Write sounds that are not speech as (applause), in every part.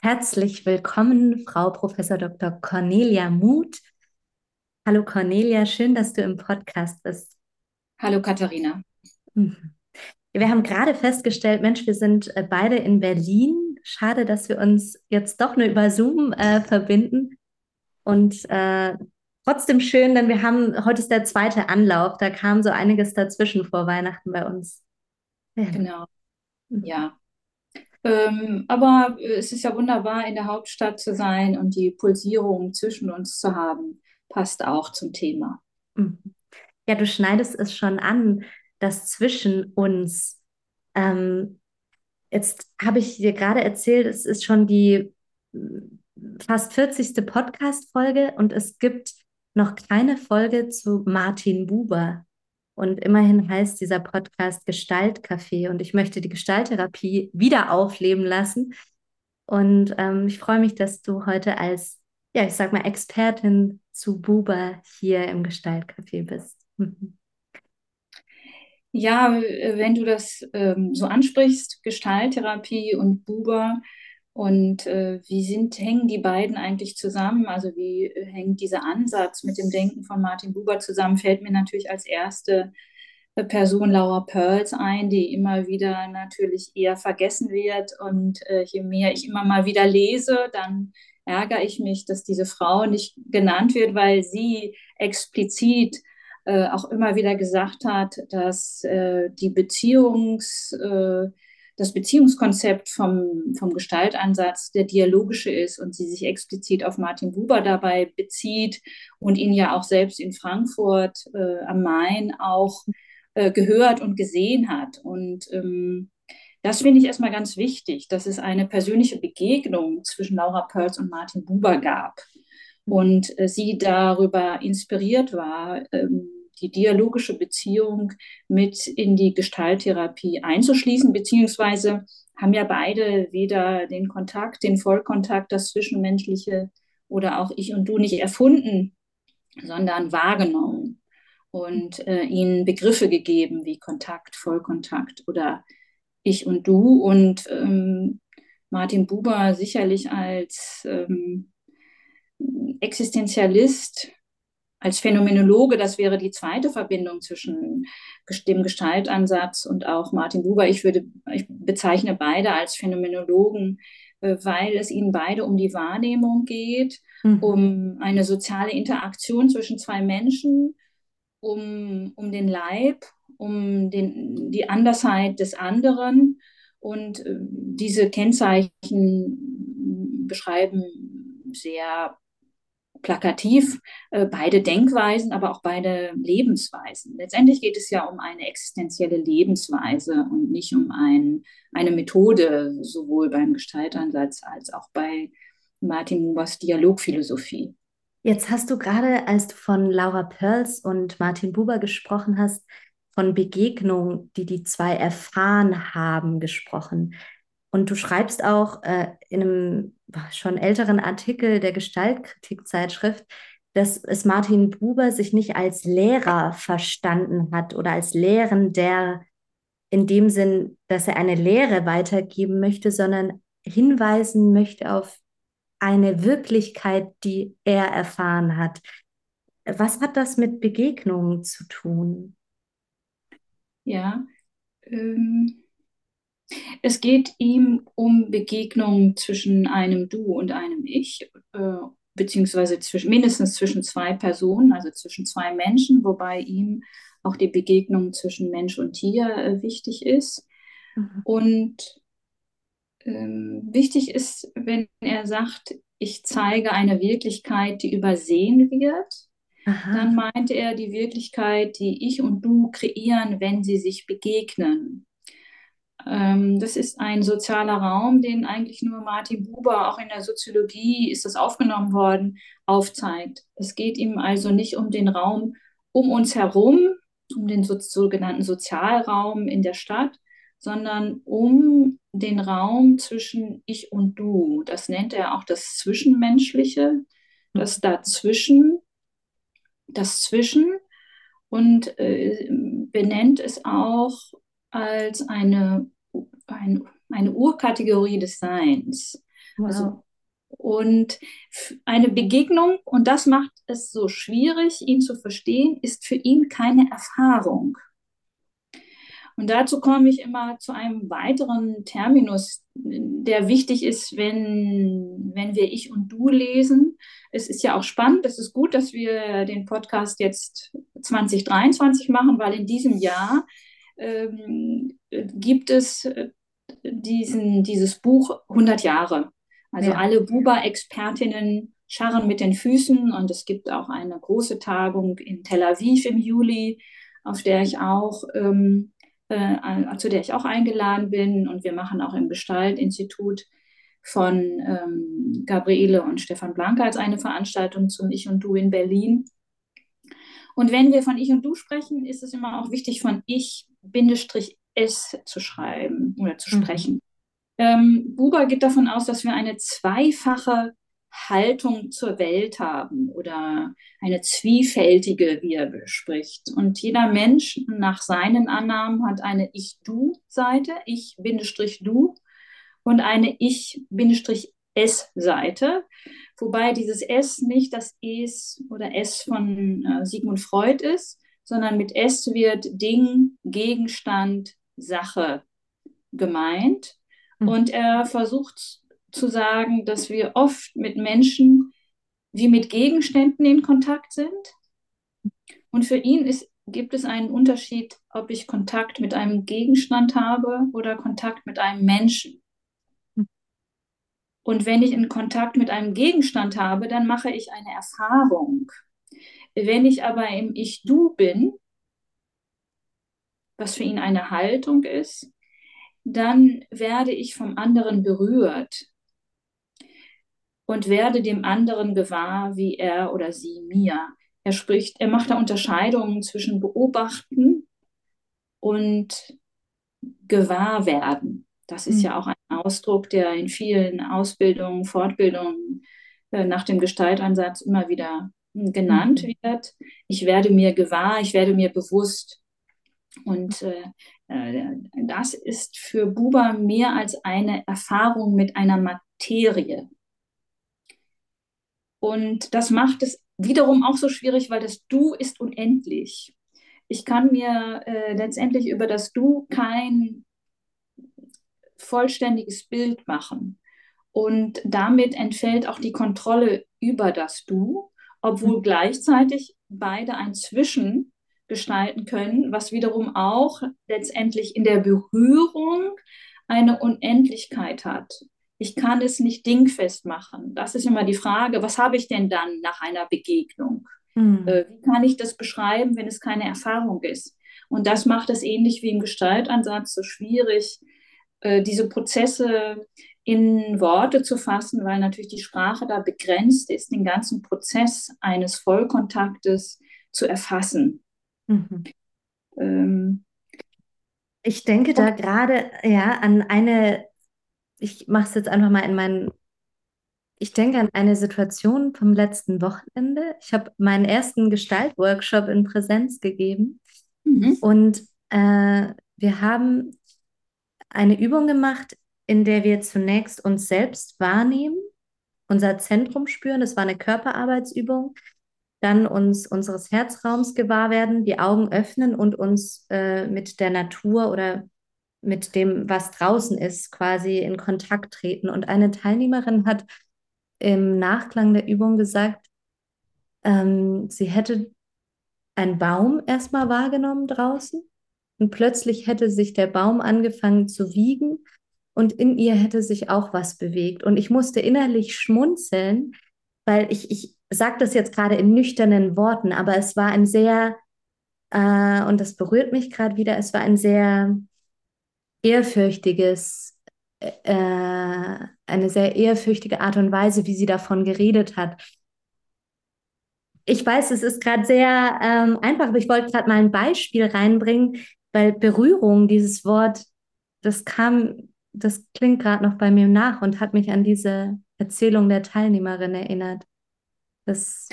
Herzlich willkommen, Frau Professor Dr. Cornelia Muth. Hallo Cornelia, schön, dass du im Podcast bist. Hallo Katharina. Mhm. Wir haben gerade festgestellt, Mensch, wir sind äh, beide in Berlin. Schade, dass wir uns jetzt doch nur über Zoom äh, verbinden. Und äh, trotzdem schön, denn wir haben, heute ist der zweite Anlauf. Da kam so einiges dazwischen vor Weihnachten bei uns. Genau. Ja, ähm, aber es ist ja wunderbar, in der Hauptstadt zu sein und die Pulsierung zwischen uns zu haben, passt auch zum Thema. Mhm. Ja, du schneidest es schon an, das zwischen uns. Ähm, jetzt habe ich dir gerade erzählt, es ist schon die mm, fast 40. Podcast-Folge und es gibt noch keine Folge zu Martin Buber. Und immerhin heißt dieser Podcast Gestaltcafé und ich möchte die Gestalttherapie wieder aufleben lassen. Und ähm, ich freue mich, dass du heute als, ja, ich sag mal, Expertin zu Buber hier im Gestaltcafé bist. Mhm. Ja, wenn du das ähm, so ansprichst, Gestalttherapie und Buber, und äh, wie sind, hängen die beiden eigentlich zusammen? Also wie äh, hängt dieser Ansatz mit dem Denken von Martin Buber zusammen? Fällt mir natürlich als erste äh, Person Laura Pearls ein, die immer wieder natürlich eher vergessen wird. Und äh, je mehr ich immer mal wieder lese, dann ärgere ich mich, dass diese Frau nicht genannt wird, weil sie explizit äh, auch immer wieder gesagt hat, dass äh, die Beziehungs das Beziehungskonzept vom, vom Gestaltansatz der dialogische ist und sie sich explizit auf Martin Buber dabei bezieht und ihn ja auch selbst in Frankfurt äh, am Main auch äh, gehört und gesehen hat. Und ähm, das finde ich erstmal ganz wichtig, dass es eine persönliche Begegnung zwischen Laura Perls und Martin Buber gab und äh, sie darüber inspiriert war, ähm, die dialogische Beziehung mit in die Gestalttherapie einzuschließen, beziehungsweise haben ja beide weder den Kontakt, den Vollkontakt, das Zwischenmenschliche oder auch ich und du nicht erfunden, sondern wahrgenommen und äh, ihnen Begriffe gegeben wie Kontakt, Vollkontakt oder ich und du. Und ähm, Martin Buber sicherlich als ähm, Existenzialist als Phänomenologe, das wäre die zweite Verbindung zwischen dem Gestaltansatz und auch Martin Buber. Ich würde, ich bezeichne beide als Phänomenologen, äh, weil es ihnen beide um die Wahrnehmung geht, mhm. um eine soziale Interaktion zwischen zwei Menschen, um, um den Leib, um den, die Andersheit des anderen. Und äh, diese Kennzeichen beschreiben sehr plakativ äh, beide Denkweisen, aber auch beide Lebensweisen. Letztendlich geht es ja um eine existenzielle Lebensweise und nicht um ein, eine Methode, sowohl beim Gestaltansatz als auch bei Martin Mubers Dialogphilosophie. Jetzt hast du gerade, als du von Laura Perls und Martin Buber gesprochen hast, von Begegnungen, die die zwei erfahren haben, gesprochen. Und du schreibst auch äh, in einem schon älteren Artikel der Gestaltkritikzeitschrift, dass es Martin Buber sich nicht als Lehrer verstanden hat oder als Lehrender in dem Sinn, dass er eine Lehre weitergeben möchte, sondern hinweisen möchte auf eine Wirklichkeit, die er erfahren hat. Was hat das mit Begegnungen zu tun? Ja, ähm, es geht ihm um Begegnungen zwischen einem Du und einem Ich, äh, beziehungsweise zwischen, mindestens zwischen zwei Personen, also zwischen zwei Menschen, wobei ihm auch die Begegnung zwischen Mensch und Tier äh, wichtig ist. Mhm. Und ähm, wichtig ist, wenn er sagt, ich zeige eine Wirklichkeit, die übersehen wird, Aha. dann meint er die Wirklichkeit, die ich und du kreieren, wenn sie sich begegnen. Ähm, das ist ein sozialer Raum, den eigentlich nur Martin Buber, auch in der Soziologie ist das aufgenommen worden, aufzeigt. Es geht ihm also nicht um den Raum um uns herum, um den so, sogenannten Sozialraum in der Stadt, sondern um den Raum zwischen ich und du. Das nennt er auch das Zwischenmenschliche, das Dazwischen, das Zwischen und äh, benennt es auch als eine, ein, eine Urkategorie des Seins. Also, Wow. und f- eine Begegnung, und das macht es so schwierig, ihn zu verstehen, ist für ihn keine Erfahrung. Und dazu komme ich immer zu einem weiteren Terminus, der wichtig ist, wenn, wenn wir Ich und Du lesen. Es ist ja auch spannend, es ist gut, dass wir den Podcast jetzt 2023 machen, weil in diesem Jahr ähm, gibt es äh, diesen, dieses Buch 100 Jahre. Also Ja. alle Buba-Expertinnen scharren mit den Füßen und es gibt auch eine große Tagung in Tel Aviv im Juli, auf der ich auch ähm, äh, zu der ich auch eingeladen bin. Und wir machen auch im Gestaltinstitut von ähm, Gabriele und Stefan Blanke als eine Veranstaltung zum Ich und Du in Berlin. Und wenn wir von Ich und Du sprechen, ist es immer auch wichtig, von Ich-S zu schreiben oder zu Mhm. sprechen. Ähm, Buber geht davon aus, dass wir eine zweifache Haltung zur Welt haben oder eine zwiefältige, wie er bespricht. Und jeder Mensch nach seinen Annahmen hat eine Ich-Du-Seite, Ich-Du und eine Ich-S-Seite, wobei dieses S nicht das Es oder S von äh, Sigmund Freud ist, sondern mit S wird Ding, Gegenstand, Sache gemeint. Mhm. Und er versucht zu sagen, dass wir oft mit Menschen wie mit Gegenständen in Kontakt sind. Und für ihn ist, gibt es einen Unterschied, ob ich Kontakt mit einem Gegenstand habe oder Kontakt mit einem Menschen. Und wenn ich in Kontakt mit einem Gegenstand habe, dann mache ich eine Erfahrung. Wenn ich aber im Ich-Du bin, was für ihn eine Haltung ist, dann werde ich vom anderen berührt und werde dem anderen gewahr, wie er oder sie mir. Er spricht, er macht da Unterscheidungen zwischen beobachten und Gewahrwerden. Das ist Mhm. ja auch ein Ausdruck, der in vielen Ausbildungen, Fortbildungen äh, nach dem Gestaltansatz immer wieder hm, genannt Mhm. wird. Ich werde mir gewahr, ich werde mir bewusst. Und äh, äh, das ist für Buber mehr als eine Erfahrung mit einer Materie. Und das macht es wiederum auch so schwierig, weil das Du ist unendlich. Ich kann mir äh, letztendlich über das Du kein vollständiges Bild machen. Und damit entfällt auch die Kontrolle über das Du, obwohl gleichzeitig beide ein Zwischen gestalten können, was wiederum auch letztendlich in der Berührung eine Unendlichkeit hat. Ich kann es nicht dingfest machen. Das ist immer die Frage, was habe ich denn dann nach einer Begegnung? Mhm. Äh, wie kann ich das beschreiben, wenn es keine Erfahrung ist? Und das macht es ähnlich wie im Gestaltansatz so schwierig, äh, diese Prozesse in Worte zu fassen, weil natürlich die Sprache da begrenzt ist, den ganzen Prozess eines Vollkontaktes zu erfassen. Mhm. Ähm, Ich denke da gerade ja an eine, ich mache es jetzt einfach mal in meinen, ich denke an eine Situation vom letzten Wochenende. Ich habe meinen ersten Gestaltworkshop in Präsenz gegeben mhm. und äh, wir haben eine Übung gemacht, in der wir zunächst uns selbst wahrnehmen, unser Zentrum spüren. Das war eine Körperarbeitsübung. Dann uns unseres Herzraums gewahr werden, die Augen öffnen und uns äh, mit der Natur oder mit dem, was draußen ist, quasi in Kontakt treten. Und eine Teilnehmerin hat im Nachklang der Übung gesagt, ähm, sie hätte einen Baum erstmal wahrgenommen draußen und plötzlich hätte sich der Baum angefangen zu wiegen und in ihr hätte sich auch was bewegt. Und ich musste innerlich schmunzeln, weil ich, ich sage das jetzt gerade in nüchternen Worten, aber es war ein sehr, äh, und das berührt mich gerade wieder, es war ein sehr ehrfürchtiges, äh, eine sehr ehrfürchtige Art und Weise, wie sie davon geredet hat. Ich weiß, es ist gerade sehr ähm, einfach, aber ich wollte gerade mal ein Beispiel reinbringen, weil Berührung, dieses Wort, das kam, das klingt gerade noch bei mir nach und hat mich an diese Erzählung der Teilnehmerin erinnert. Das,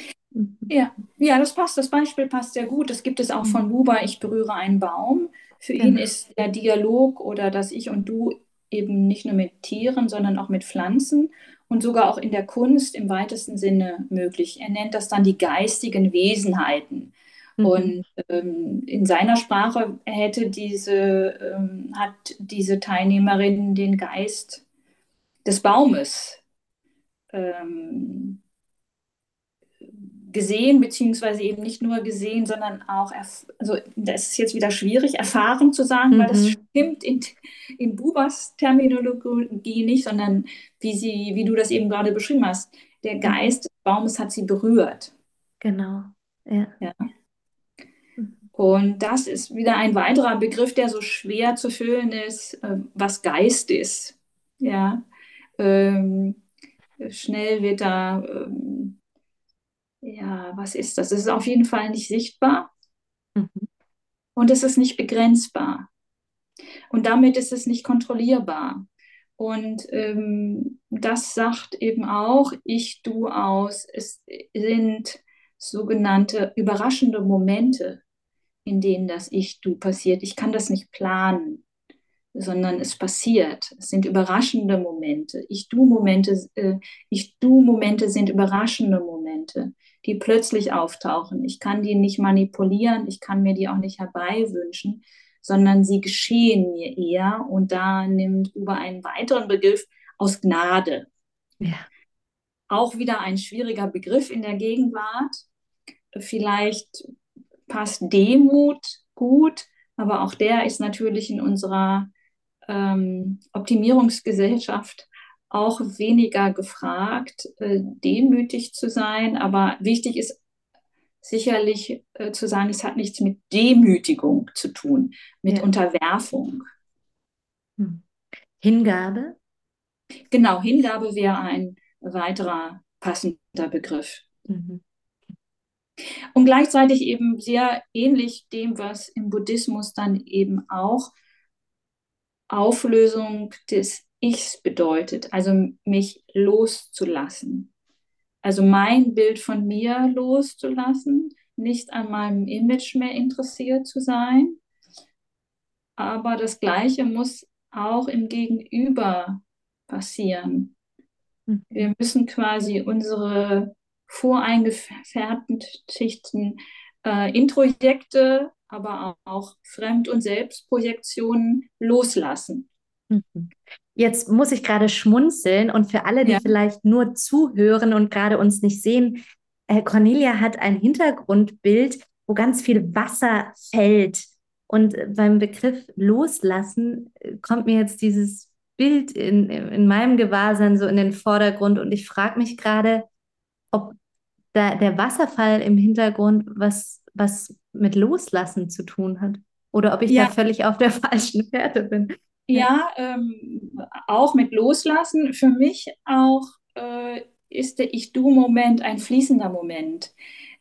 Ja, ja, das passt. Das Beispiel passt sehr gut. Das gibt es auch von Buber. Ich berühre einen Baum. Für ihn Genau. ist der Dialog oder das Ich und Du eben nicht nur mit Tieren, sondern auch mit Pflanzen und sogar auch in der Kunst im weitesten Sinne möglich. Er nennt das dann die geistigen Wesenheiten. Mhm. Und ähm, in seiner Sprache hätte diese, ähm, hat diese Teilnehmerin den Geist des Baumes ähm, gesehen, beziehungsweise eben nicht nur gesehen, sondern auch, also das ist jetzt wieder schwierig, erfahren zu sagen, mhm. weil das mhm. stimmt in, in Bubas Terminologie nicht, sondern wie, sie, wie du das eben gerade beschrieben hast, der. Geist des Baumes hat sie berührt. Genau, ja. ja. Mhm. Und das ist wieder ein weiterer Begriff, der so schwer zu füllen ist, äh, was Geist ist. Ja. Ähm, schnell wird da ähm, ja, was ist das? Es ist auf jeden Fall nicht sichtbar mhm. und es ist nicht begrenzbar. Und damit ist es nicht kontrollierbar. Und ähm, das sagt eben auch ich, du aus. Es sind sogenannte überraschende Momente, in denen das ich, du passiert. Ich kann das nicht planen sondern es passiert. Es sind überraschende Momente. Ich-Du-Momente, äh, Ich-Du-Momente sind überraschende Momente, die plötzlich auftauchen. Ich kann die nicht manipulieren, ich kann mir die auch nicht herbeiwünschen, sondern sie geschehen mir eher. Und da nimmt über einen weiteren Begriff aus Gnade. Ja. Auch wieder ein schwieriger Begriff in der Gegenwart. Vielleicht passt Demut gut, aber auch der ist natürlich in unserer ähm, Optimierungsgesellschaft auch weniger gefragt, äh, demütig zu sein. Aber wichtig ist sicherlich äh, zu sagen, es hat nichts mit Demütigung zu tun, mit ja. Unterwerfung. Hm. Hingabe? Genau, Hingabe wäre ein weiterer passender Begriff. Mhm. Und gleichzeitig eben sehr ähnlich dem, was im Buddhismus dann eben auch Auflösung des Ichs bedeutet, also mich loszulassen. Also mein Bild von mir loszulassen, nicht an meinem Image mehr interessiert zu sein. Aber das Gleiche muss auch im Gegenüber passieren. Mhm. Wir müssen quasi unsere voreingefertigten äh, Introjekte aber auch Fremd- und Selbstprojektionen loslassen. Mhm. Jetzt muss ich gerade schmunzeln und für alle, die ja. vielleicht nur zuhören und gerade uns nicht sehen, äh, Cornelia hat ein Hintergrundbild, wo ganz viel Wasser fällt. Und beim Begriff loslassen äh, kommt mir jetzt dieses Bild in, in meinem Gewahrsein so in den Vordergrund und ich frage mich gerade, ob da der Wasserfall im Hintergrund was, was mit Loslassen zu tun hat. Oder ob ich ja. da völlig auf der (laughs) falschen Fährte bin. Ja, ähm, auch mit Loslassen. Für mich auch äh, ist der Ich-Du-Moment ein fließender Moment.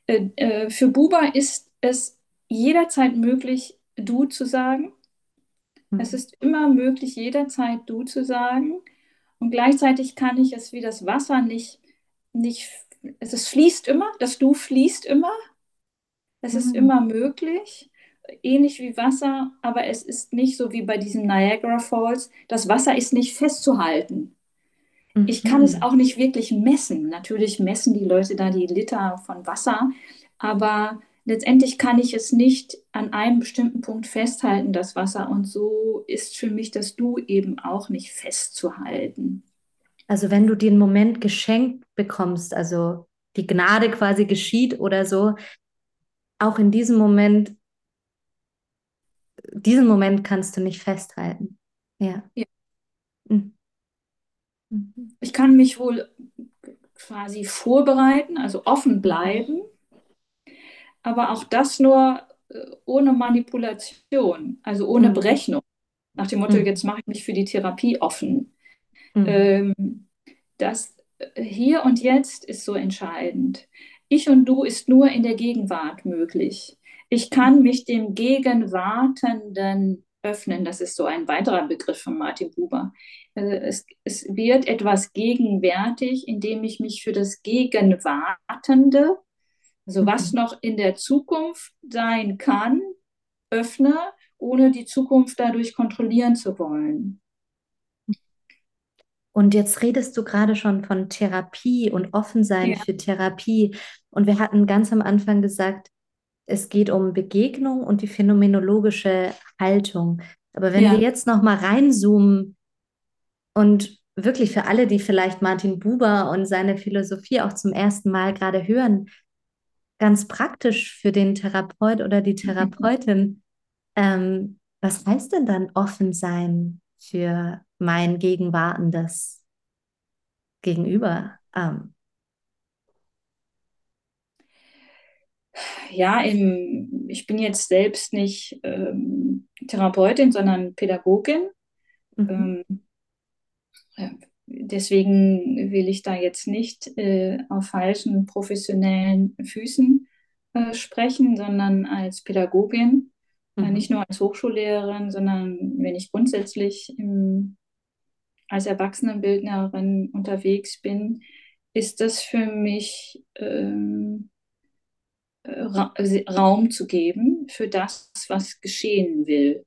Äh, äh, für Buba ist es jederzeit möglich, Du zu sagen. Mhm. Es ist immer möglich, jederzeit Du zu sagen. Und gleichzeitig kann ich es wie das Wasser nicht, nicht es fließt immer, das Du fließt immer. Es mhm. ist immer möglich, ähnlich wie Wasser, aber es ist nicht so wie bei diesem Niagara Falls. Das Wasser ist nicht festzuhalten. Mhm. Ich kann es auch nicht wirklich messen. Natürlich messen die Leute da die Liter von Wasser, aber letztendlich kann ich es nicht an einem bestimmten Punkt festhalten, das Wasser. Und so ist für mich das Du eben auch nicht festzuhalten. Also wenn du den Moment geschenkt bekommst, also die Gnade quasi geschieht oder so, auch in diesem Moment, diesen Moment kannst du nicht festhalten. Ja. ja. Mhm. Ich kann mich wohl quasi vorbereiten, also offen bleiben, aber auch das nur äh, ohne Manipulation, also ohne mhm. Berechnung. Nach dem Motto, mhm. jetzt mache ich mich für die Therapie offen. Mhm. Ähm, das äh, hier und jetzt ist so entscheidend. Ich und du ist nur in der Gegenwart möglich. Ich kann mich dem Gegenwartenden öffnen. Das ist so ein weiterer Begriff von Martin Buber. Also es, es wird etwas gegenwärtig, indem ich mich für das Gegenwartende, also was mhm. noch in der Zukunft sein kann, öffne, ohne die Zukunft dadurch kontrollieren zu wollen. Und jetzt redest du gerade schon von Therapie und Offensein Ja, für Therapie. Und wir hatten ganz am Anfang gesagt, es geht um Begegnung und die phänomenologische Haltung. Aber wenn wir ja. jetzt noch mal reinzoomen und wirklich für alle, die vielleicht Martin Buber und seine Philosophie auch zum ersten Mal gerade hören, ganz praktisch für den Therapeut oder die Therapeutin, ähm, was heißt denn dann offen sein für mein gegenwartendes Gegenüber? Ähm, Ja, im, ich bin jetzt selbst nicht ähm, Therapeutin, sondern Pädagogin. mhm, Ähm, deswegen will ich da jetzt nicht äh, auf falschen professionellen Füßen äh, sprechen, sondern als Pädagogin, äh, mhm, nicht nur als Hochschullehrerin, sondern wenn ich grundsätzlich im, als Erwachsenenbildnerin unterwegs bin, ist das für mich ähm, Ra Raum zu geben für das, was geschehen will.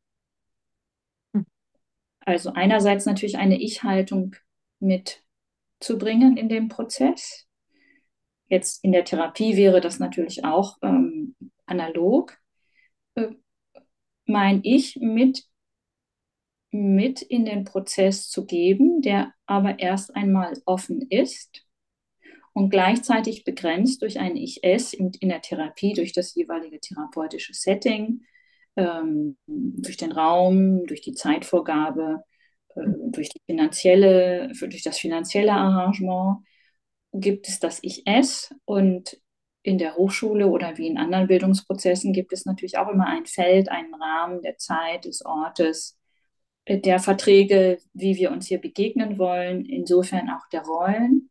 Also einerseits natürlich eine Ich-Haltung mitzubringen in dem Prozess. Jetzt in der Therapie wäre das natürlich auch ähm, analog. Äh, mein Ich mit, mit in den Prozess zu geben, der aber erst einmal offen ist und gleichzeitig begrenzt durch ein Ich-Es in, in der Therapie, durch das jeweilige therapeutische Setting, ähm, durch den Raum, durch die Zeitvorgabe, äh, durch die finanzielle, durch das finanzielle Arrangement gibt es das Ich-Es und in der Hochschule oder wie in anderen Bildungsprozessen gibt es natürlich auch immer ein Feld, einen Rahmen der Zeit, des Ortes, äh, der Verträge, wie wir uns hier begegnen wollen, insofern auch der Rollen.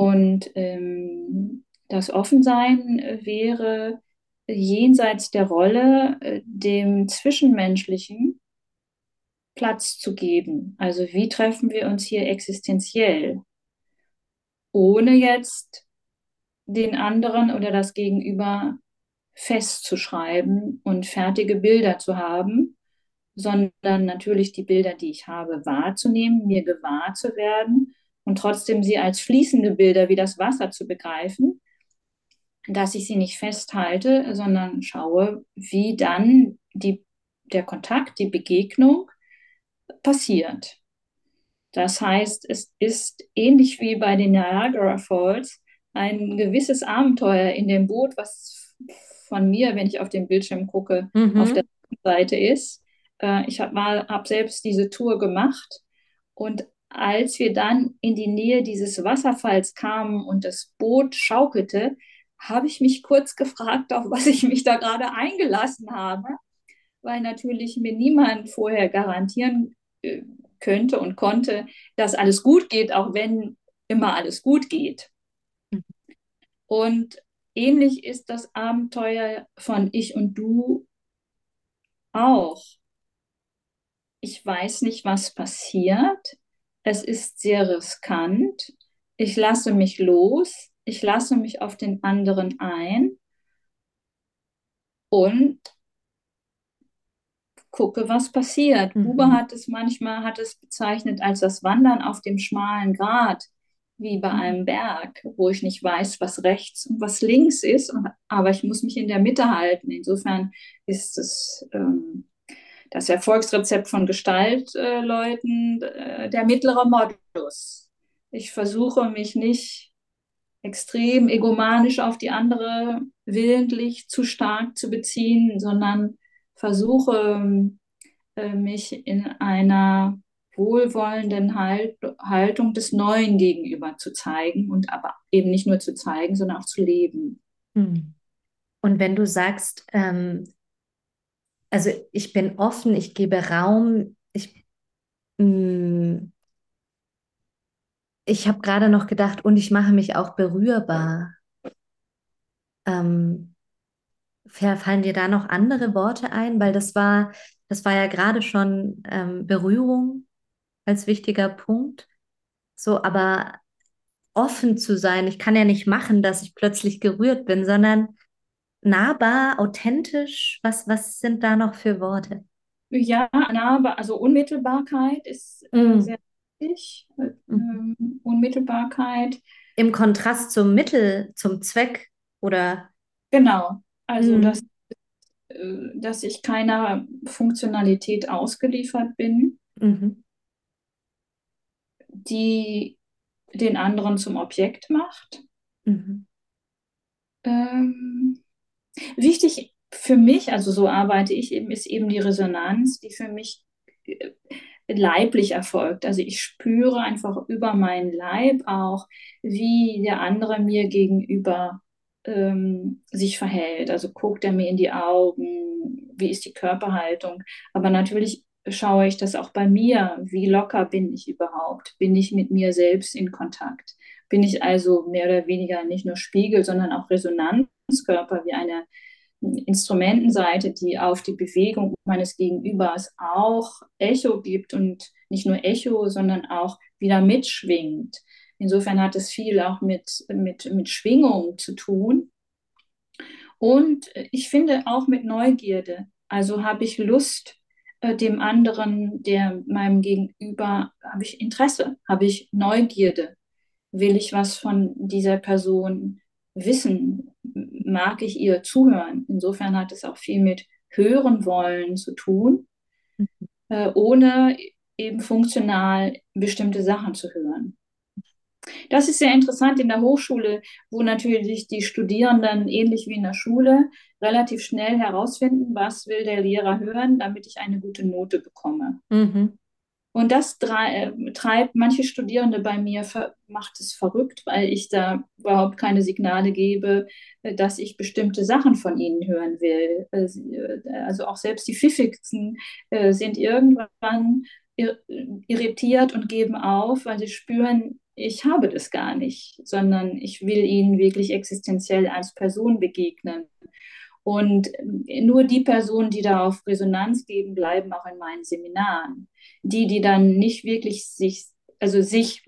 Und ähm, das Offensein wäre jenseits der Rolle äh, dem Zwischenmenschlichen Platz zu geben. Also wie treffen wir uns hier existenziell, ohne jetzt den anderen oder das Gegenüber festzuschreiben und fertige Bilder zu haben, sondern natürlich die Bilder, die ich habe, wahrzunehmen, mir gewahr zu werden und trotzdem sie als fließende Bilder wie das Wasser zu begreifen, dass ich sie nicht festhalte, sondern schaue, wie dann die, der Kontakt, die Begegnung passiert. Das heißt, es ist ähnlich wie bei den Niagara Falls ein gewisses Abenteuer in dem Boot, was von mir, wenn ich auf den Bildschirm gucke, auf der mhm, Seite ist. Äh, ich habe hab selbst diese Tour gemacht und als wir dann in die Nähe dieses Wasserfalls kamen und das Boot schaukelte, habe ich mich kurz gefragt, auf was ich mich da gerade eingelassen habe, weil natürlich mir niemand vorher garantieren äh, könnte und konnte, dass alles gut geht, auch wenn immer alles gut geht. Und ähnlich ist das Abenteuer von Ich und Du auch. Ich weiß nicht, was passiert. Es ist sehr riskant. Ich lasse mich los. Ich lasse mich auf den anderen ein und gucke, was passiert. Mhm, hat es manchmal hat es bezeichnet als das Wandern auf dem schmalen Grat, wie bei mhm, einem Berg, wo ich nicht weiß, was rechts und was links ist, aber ich muss mich in der Mitte halten. Insofern ist es ähm, das Erfolgsrezept von Gestaltleuten äh, der mittlere Modus. Ich versuche mich nicht extrem egomanisch auf die andere willentlich zu stark zu beziehen, sondern versuche äh, mich in einer wohlwollenden halt Haltung des Neuen gegenüber zu zeigen und aber eben nicht nur zu zeigen, sondern auch zu leben. mhm. Und wenn du sagst, ähm, also ich bin offen, ich gebe Raum, ich, mh, ich habe gerade noch gedacht, und ich mache mich auch berührbar. Ähm, fallen dir da noch andere Worte ein? Weil das war, das war ja gerade schon ähm, Berührung als wichtiger Punkt. So, aber offen zu sein, ich kann ja nicht machen, dass ich plötzlich gerührt bin, sondern nahbar, authentisch. Was, was sind da noch für Worte? Ja, aber also Unmittelbarkeit ist äh, Mm, sehr ich. Mhm. Ähm, Unmittelbarkeit. Im Kontrast zum Mittel, zum Zweck oder? Genau. Also, mhm. dass, äh, dass ich keiner Funktionalität ausgeliefert bin, mhm. die den anderen zum Objekt macht. Ähm, wichtig für mich, also so arbeite ich eben, ist eben die Resonanz, die für mich äh, leiblich erfolgt. Also ich spüre einfach über meinen Leib auch, wie der andere mir gegenüber ähm, sich verhält. Also guckt er mir in die Augen, wie ist die Körperhaltung. Aber natürlich schaue ich das auch bei mir. Wie locker bin ich überhaupt? Bin ich mit mir selbst in Kontakt? Bin ich also mehr oder weniger nicht nur Spiegel, sondern auch Resonanzkörper wie eine Instrumentenseite, die auf die Bewegung meines Gegenübers auch Echo gibt und nicht nur Echo, sondern auch wieder mitschwingt. Insofern hat es viel auch mit, mit, mit Schwingung zu tun. Und ich finde auch mit Neugierde. Also habe ich Lust, äh, dem anderen, der meinem Gegenüber, habe ich Interesse, habe ich Neugierde. Will ich was von dieser Person wissen? Mag ich ihr zuhören. Insofern hat es auch viel mit hören wollen zu tun, mhm. äh, ohne eben funktional bestimmte Sachen zu hören. Das ist sehr interessant in der Hochschule, wo natürlich die Studierenden ähnlich wie in der Schule relativ schnell herausfinden, was will der Lehrer hören, damit ich eine gute Note bekomme. Mhm. Und das äh, treibt manche Studierende bei mir, macht es verrückt, weil ich da überhaupt keine Signale gebe, äh, dass ich bestimmte Sachen von ihnen hören will. Äh, also auch selbst die Pfiffigsten sind irgendwann irritiert und geben auf, weil sie spüren, ich habe das gar nicht, sondern ich will ihnen wirklich existenziell als Person begegnen. Und nur die Personen, die da auf Resonanz geben, bleiben auch in meinen Seminaren. Die, die dann nicht wirklich sich, also sich,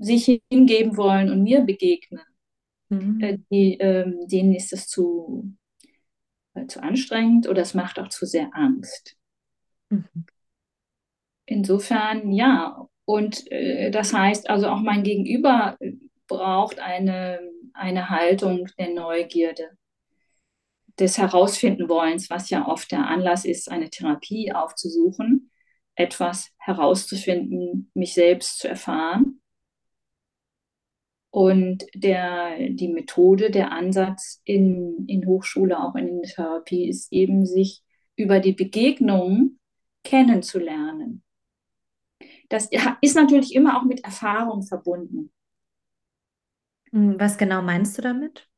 sich hingeben wollen und mir begegnen, mhm. äh, die, äh, denen ist es zu, äh, zu anstrengend oder es macht auch zu sehr Angst. Mhm. Insofern, ja. Und äh, das heißt also auch mein Gegenüber braucht eine, eine Haltung der Neugierde des Herausfinden-Wollens, was ja oft der Anlass ist, eine Therapie aufzusuchen, etwas herauszufinden, mich selbst zu erfahren. Und der, die Methode, der Ansatz in, in Hochschule, auch in der Therapie, ist eben, sich über die Begegnung kennenzulernen. Das ist natürlich immer auch mit Erfahrung verbunden. Hm, was genau meinst du damit?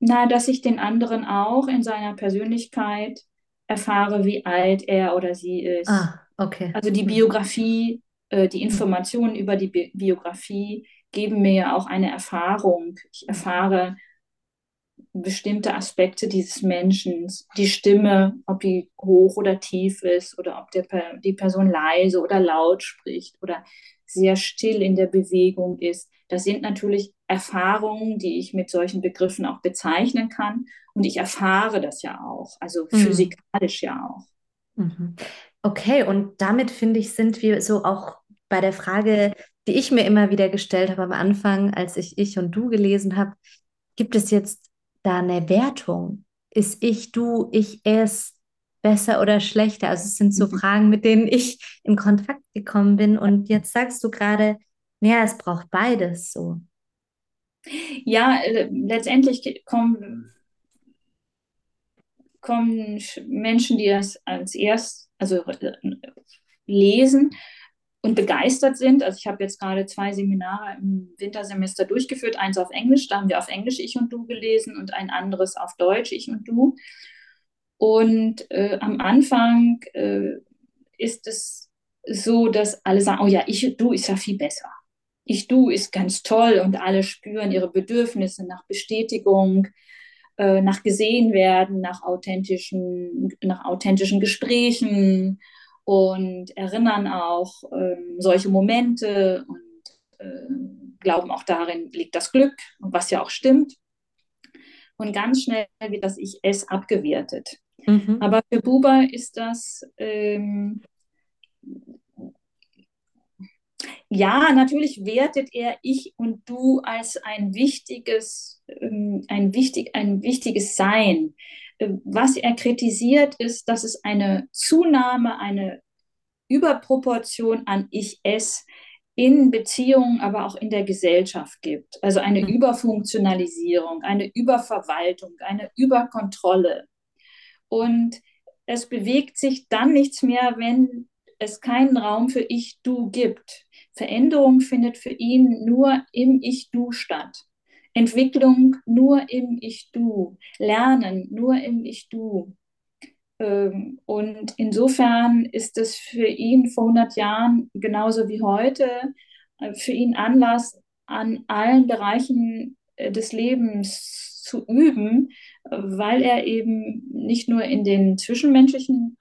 Na, dass ich den anderen auch in seiner Persönlichkeit erfahre, wie alt er oder sie ist. Ah, okay. Also die. Biografie, äh, die Informationen über die Bi Biografie geben mir ja auch eine Erfahrung. Ich erfahre bestimmte Aspekte dieses Menschen, die Stimme, ob die hoch oder tief ist oder ob der, die Person leise oder laut spricht oder sehr still in der Bewegung ist. Das sind natürlich Erfahrungen, die ich mit solchen Begriffen auch bezeichnen kann. Und ich erfahre das ja auch, also mhm. physikalisch ja auch. Mhm. Okay, und damit finde ich, sind wir so auch bei der Frage, die ich mir immer wieder gestellt habe am Anfang, als ich Ich und Du gelesen habe. Gibt es jetzt da eine Wertung? Ist ich, du, ich, es besser oder schlechter? Also es sind so mhm. Fragen, mit denen ich in Kontakt gekommen bin. Und jetzt sagst du gerade, ja, es braucht beides so. Ja, äh, letztendlich kommen, kommen Menschen, die das als erst, also äh, lesen und begeistert sind. Also ich habe jetzt gerade zwei Seminare im Wintersemester durchgeführt, eins auf Englisch, da haben wir auf Englisch Ich und Du gelesen und ein anderes auf Deutsch Ich und Du. Und äh, am Anfang äh, ist es so, dass alle sagen, oh ja, ich, du ist ja viel besser. Ich, du ist ganz toll und alle spüren ihre Bedürfnisse nach Bestätigung, äh, nach gesehen werden, nach authentischen, nach authentischen Gesprächen und erinnern auch ähm, solche Momente und äh, glauben auch darin liegt das Glück, was ja auch stimmt. Und ganz schnell wird das Ich-Es abgewertet. Mhm. Aber für Buber ist das ähm, ja, natürlich wertet er ich und du als ein wichtiges, ähm, ein, wichtig, ein wichtiges Sein. Äh, was er kritisiert, ist, dass es eine Zunahme, eine Überproportion an Ich-Es in Beziehungen, aber auch in der Gesellschaft gibt. Also eine mhm. Überfunktionalisierung, eine Überverwaltung, eine Überkontrolle. Und es bewegt sich dann nichts mehr, wenn es keinen Raum für Ich-Du gibt. Veränderung findet für ihn nur im Ich-Du statt. Entwicklung nur im Ich-Du. Lernen nur im Ich-Du. Ähm, und insofern ist es für ihn vor 100 Jahren genauso wie heute äh, für ihn Anlass, an allen Bereichen äh, des Lebens zu üben, weil er eben nicht nur in den zwischenmenschlichen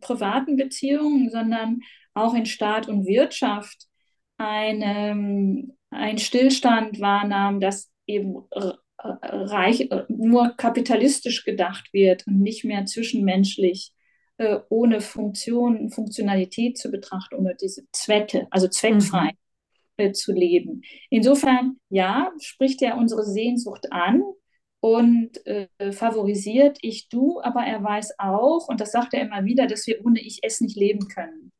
privaten Beziehungen, sondern auch in Staat und Wirtschaft eine, ein Stillstand wahrnahm, dass eben reich, nur kapitalistisch gedacht wird und nicht mehr zwischenmenschlich äh, ohne Funktion, Funktionalität zu betrachten, ohne diese Zwecke, also zweckfrei mhm. äh, zu leben. Insofern, ja, spricht er unsere Sehnsucht an und äh, favorisiert ich du, aber er weiß auch, und das sagt er immer wieder, dass wir ohne ich es nicht leben können.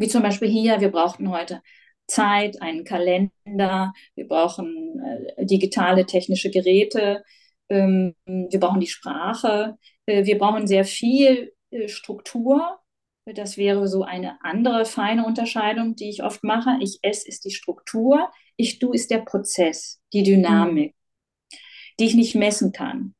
Wie zum Beispiel hier, wir brauchten heute Zeit, einen Kalender, wir brauchen äh, digitale technische Geräte, ähm, wir brauchen die Sprache, äh, wir brauchen sehr viel äh, Struktur. Das wäre so eine andere feine Unterscheidung, die ich oft mache. Ich es ist die Struktur, ich du ist der Prozess, die Dynamik, mhm. die ich nicht messen kann.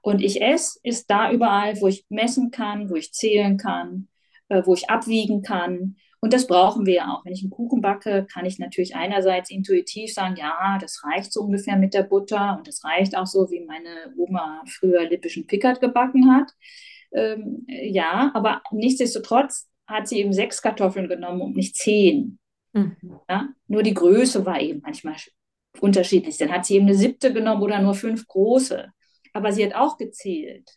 Und ich es ist da überall, wo ich messen kann, wo ich zählen kann, äh, wo ich abwiegen kann, und das brauchen wir ja auch. Wenn ich einen Kuchen backe, kann ich natürlich einerseits intuitiv sagen, ja, das reicht so ungefähr mit der Butter und das reicht auch so, wie meine Oma früher lippischen Pickert gebacken hat. Ähm, ja, aber nichtsdestotrotz hat sie eben sechs Kartoffeln genommen und nicht zehn. Mhm. Ja? Nur die Größe war eben manchmal unterschiedlich. Dann hat sie eben eine siebte genommen oder nur fünf große. Aber sie hat auch gezählt.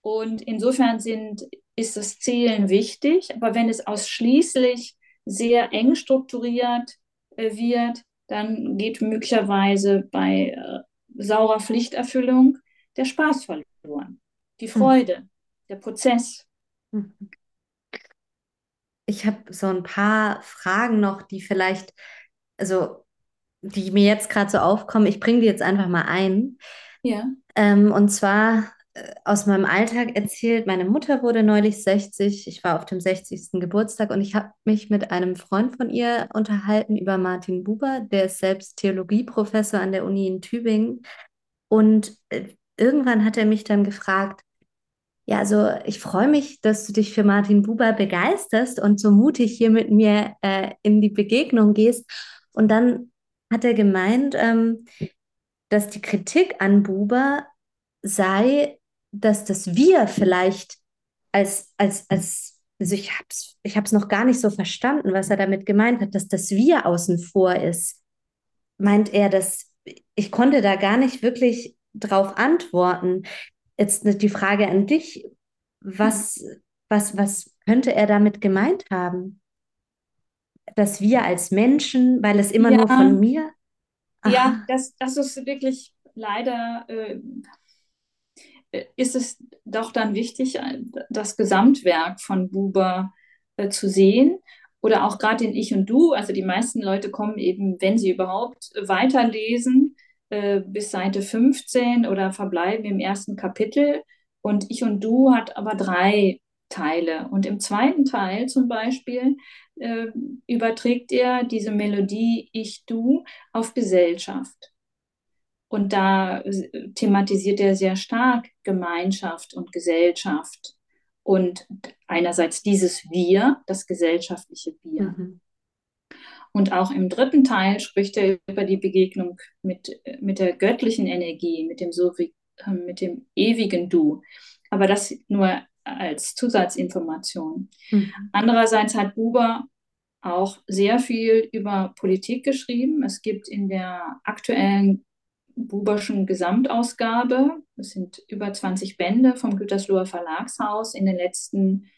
Und insofern sind ist das Zählen wichtig, aber wenn es ausschließlich sehr eng strukturiert äh, wird, dann geht möglicherweise bei äh, saurer Pflichterfüllung der Spaß verloren, die hm. Freude, hm. der Prozess. Hm. Ich habe so ein paar Fragen noch, die vielleicht, also die mir jetzt gerade so aufkommen. Ich bringe die jetzt einfach mal ein. Ja. Ähm, und zwar aus meinem Alltag erzählt. Meine Mutter wurde neulich 60. Ich war auf dem 60. Geburtstag und ich habe mich mit einem Freund von ihr unterhalten über Martin Buber. Der ist selbst Theologieprofessor an der Uni in Tübingen. Und äh, irgendwann hat er mich dann gefragt, ja, also ich freue mich, dass du dich für Martin Buber begeisterst und so mutig hier mit mir äh, in die Begegnung gehst. Und dann hat er gemeint, ähm, dass die Kritik an Buber sei, dass das Wir vielleicht als, als, als, also ich habe es ich hab's noch gar nicht so verstanden, was er damit gemeint hat, dass das Wir außen vor ist. Meint er, dass ich konnte da gar nicht wirklich drauf antworten. Jetzt die Frage an dich, was, was, was könnte er damit gemeint haben? Dass wir als Menschen, weil es immer ja. nur von mir. Aha. Ja, das, das ist wirklich leider äh, ist es doch dann wichtig, äh, das Gesamtwerk von Buber äh, zu sehen. Oder auch gerade in Ich und Du. Also die meisten Leute kommen eben, wenn sie überhaupt weiterlesen, äh, bis Seite 15 oder verbleiben im ersten Kapitel. Und Ich und Du hat aber drei Teile. Und im zweiten Teil zum Beispiel überträgt er diese Melodie Ich-Du auf Gesellschaft. Und da äh, thematisiert er sehr stark Gemeinschaft und Gesellschaft. Und einerseits dieses Wir, das gesellschaftliche Wir. Mhm. Und auch im dritten Teil spricht er über die Begegnung mit, mit der göttlichen Energie, mit dem, so äh, mit dem ewigen Du. Aber das nur als Zusatzinformation. Mhm. Andererseits hat Buber auch sehr viel über Politik geschrieben. Es gibt in der aktuellen Buberschen Gesamtausgabe. Das sind über 20 Bände vom Gütersloher Verlagshaus in den letzten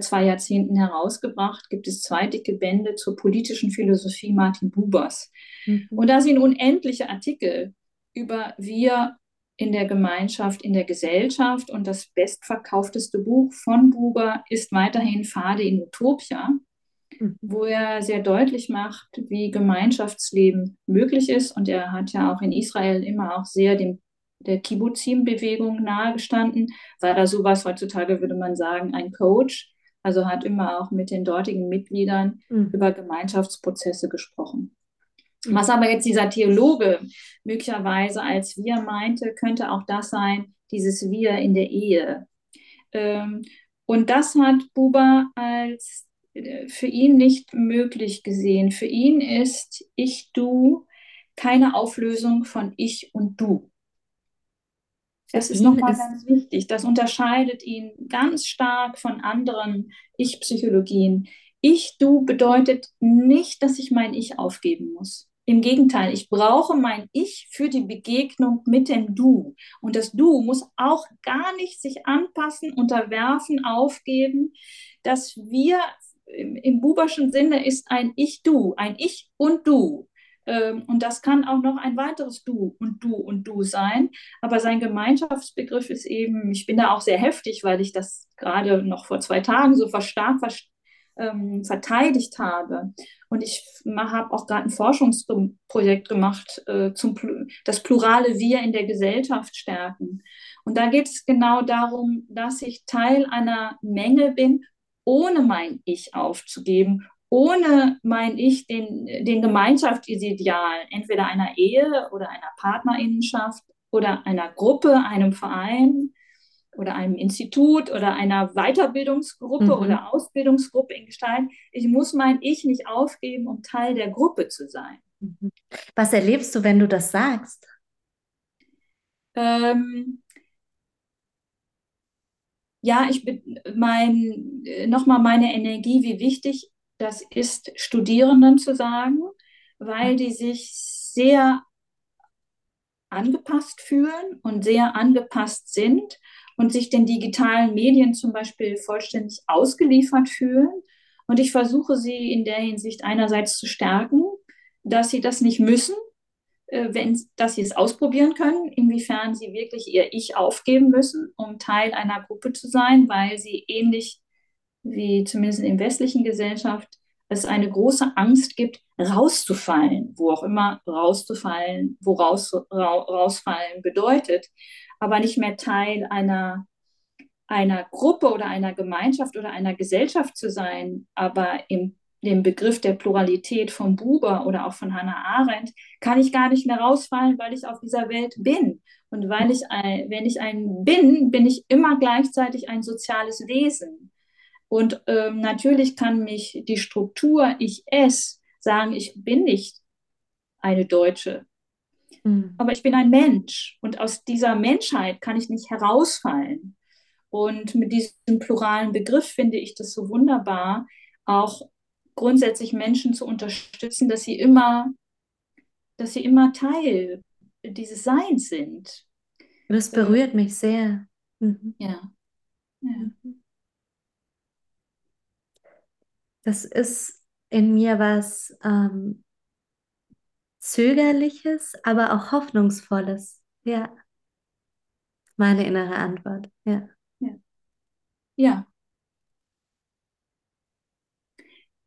zwei Jahrzehnten herausgebracht. Gibt es zwei dicke Bände zur politischen Philosophie Martin Bubers. Mhm. Und da sind unendliche Artikel über wir in der Gemeinschaft, in der Gesellschaft. Und das bestverkaufteste Buch von Buber ist weiterhin Pfade in Utopia. Wo er sehr deutlich macht, wie Gemeinschaftsleben möglich ist. Und er hat ja auch in Israel immer auch sehr dem der Kibbutzim-Bewegung nahegestanden, war da sowas, heutzutage würde man sagen, ein Coach. Also hat immer auch mit den dortigen Mitgliedern mhm. über Gemeinschaftsprozesse gesprochen. Was aber jetzt dieser Theologe möglicherweise als wir meinte, könnte auch das sein, dieses Wir in der Ehe. Ähm, und das hat Buber als für ihn nicht möglich gesehen. Für ihn ist Ich, Du keine Auflösung von Ich und Du. Das ist nochmal ganz wichtig. Das unterscheidet ihn ganz stark von anderen Ich-Psychologien. Ich-Du bedeutet nicht, dass ich mein Ich aufgeben muss. Im Gegenteil, ich brauche mein Ich für die Begegnung mit dem Du. Und das Du muss auch gar nicht sich anpassen, unterwerfen, aufgeben. Dass wir im Buberschen Sinne ist ein Ich-Du, ein Ich und Du. Ähm, und das kann auch noch ein weiteres Du und Du und Du sein. Aber sein Gemeinschaftsbegriff ist eben, ich bin da auch sehr heftig, weil ich das gerade noch vor zwei Tagen so stark ähm, verteidigt habe. Und ich habe auch gerade ein Forschungsprojekt gemacht äh, zum das plurale Wir in der Gesellschaft stärken. Und da geht es genau darum, dass ich Teil einer Menge bin, ohne mein Ich aufzugeben, ohne mein Ich den, den Gemeinschaftsideal entweder einer Ehe oder einer Partnerinnenschaft oder einer Gruppe, einem Verein oder einem Institut oder einer Weiterbildungsgruppe mhm. oder Ausbildungsgruppe in Gestalt. Ich muss mein Ich nicht aufgeben, um Teil der Gruppe zu sein. Mhm. Was erlebst du, wenn du das sagst? Ähm, ja, ich bin mein, nochmal meine Energie, wie wichtig das ist Studierenden zu sagen, weil die sich sehr angepasst fühlen und sehr angepasst sind und sich den digitalen Medien zum Beispiel vollständig ausgeliefert fühlen. Und ich versuche sie in der Hinsicht einerseits zu stärken, dass sie das nicht müssen, äh, wenn, dass sie es ausprobieren können, inwiefern sie wirklich ihr Ich aufgeben müssen, um Teil einer Gruppe zu sein, weil sie ähnlich wie zumindest in westlichen Gesellschaft, es eine große Angst gibt, rauszufallen, wo auch immer rauszufallen, wo raus, ra, rausfallen bedeutet, aber nicht mehr Teil einer, einer Gruppe oder einer Gemeinschaft oder einer Gesellschaft zu sein, aber im dem Begriff der Pluralität von Buber oder auch von Hannah Arendt, kann ich gar nicht mehr rausfallen, weil ich auf dieser Welt bin. Und weil ich, ein, wenn ich ein bin, bin ich immer gleichzeitig ein soziales Wesen. Und ähm, natürlich kann mich die Struktur, ich es, sagen, ich bin nicht eine Deutsche, mhm. aber ich bin ein Mensch. Und aus dieser Menschheit kann ich nicht herausfallen. Und mit diesem pluralen Begriff finde ich das so wunderbar, auch grundsätzlich Menschen zu unterstützen, dass sie immer, dass sie immer Teil dieses Seins sind. Das berührt mich sehr. Mhm. Ja. ja. Das ist in mir was ähm, Zögerliches, aber auch Hoffnungsvolles. Ja. Meine innere Antwort. Ja. Ja. ja.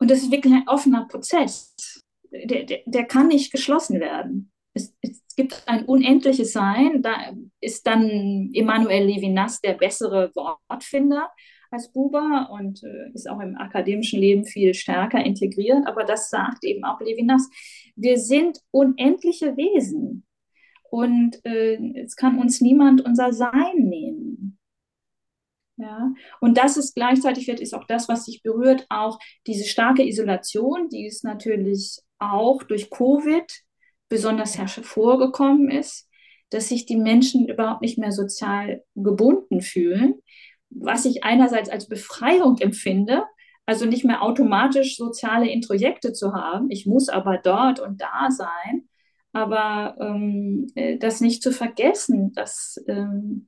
Und das ist wirklich ein offener Prozess. Der, der, der kann nicht geschlossen werden. Es, es, gibt ein unendliches Sein. Da ist dann Emanuel Levinas der bessere Wortfinder als Buber und äh, ist auch im akademischen Leben viel stärker integriert. Aber das sagt eben auch Levinas. Wir sind unendliche Wesen und äh, es kann uns niemand unser Sein nehmen. Ja, und das ist gleichzeitig wird ist auch das, was sich berührt, auch diese starke Isolation, die es natürlich auch durch Covid besonders hervorgekommen ist, dass sich die Menschen überhaupt nicht mehr sozial gebunden fühlen, was ich einerseits als Befreiung empfinde, also nicht mehr automatisch soziale Introjekte zu haben. Ich muss aber dort und da sein. Aber ähm, äh, das nicht zu vergessen, dass ähm,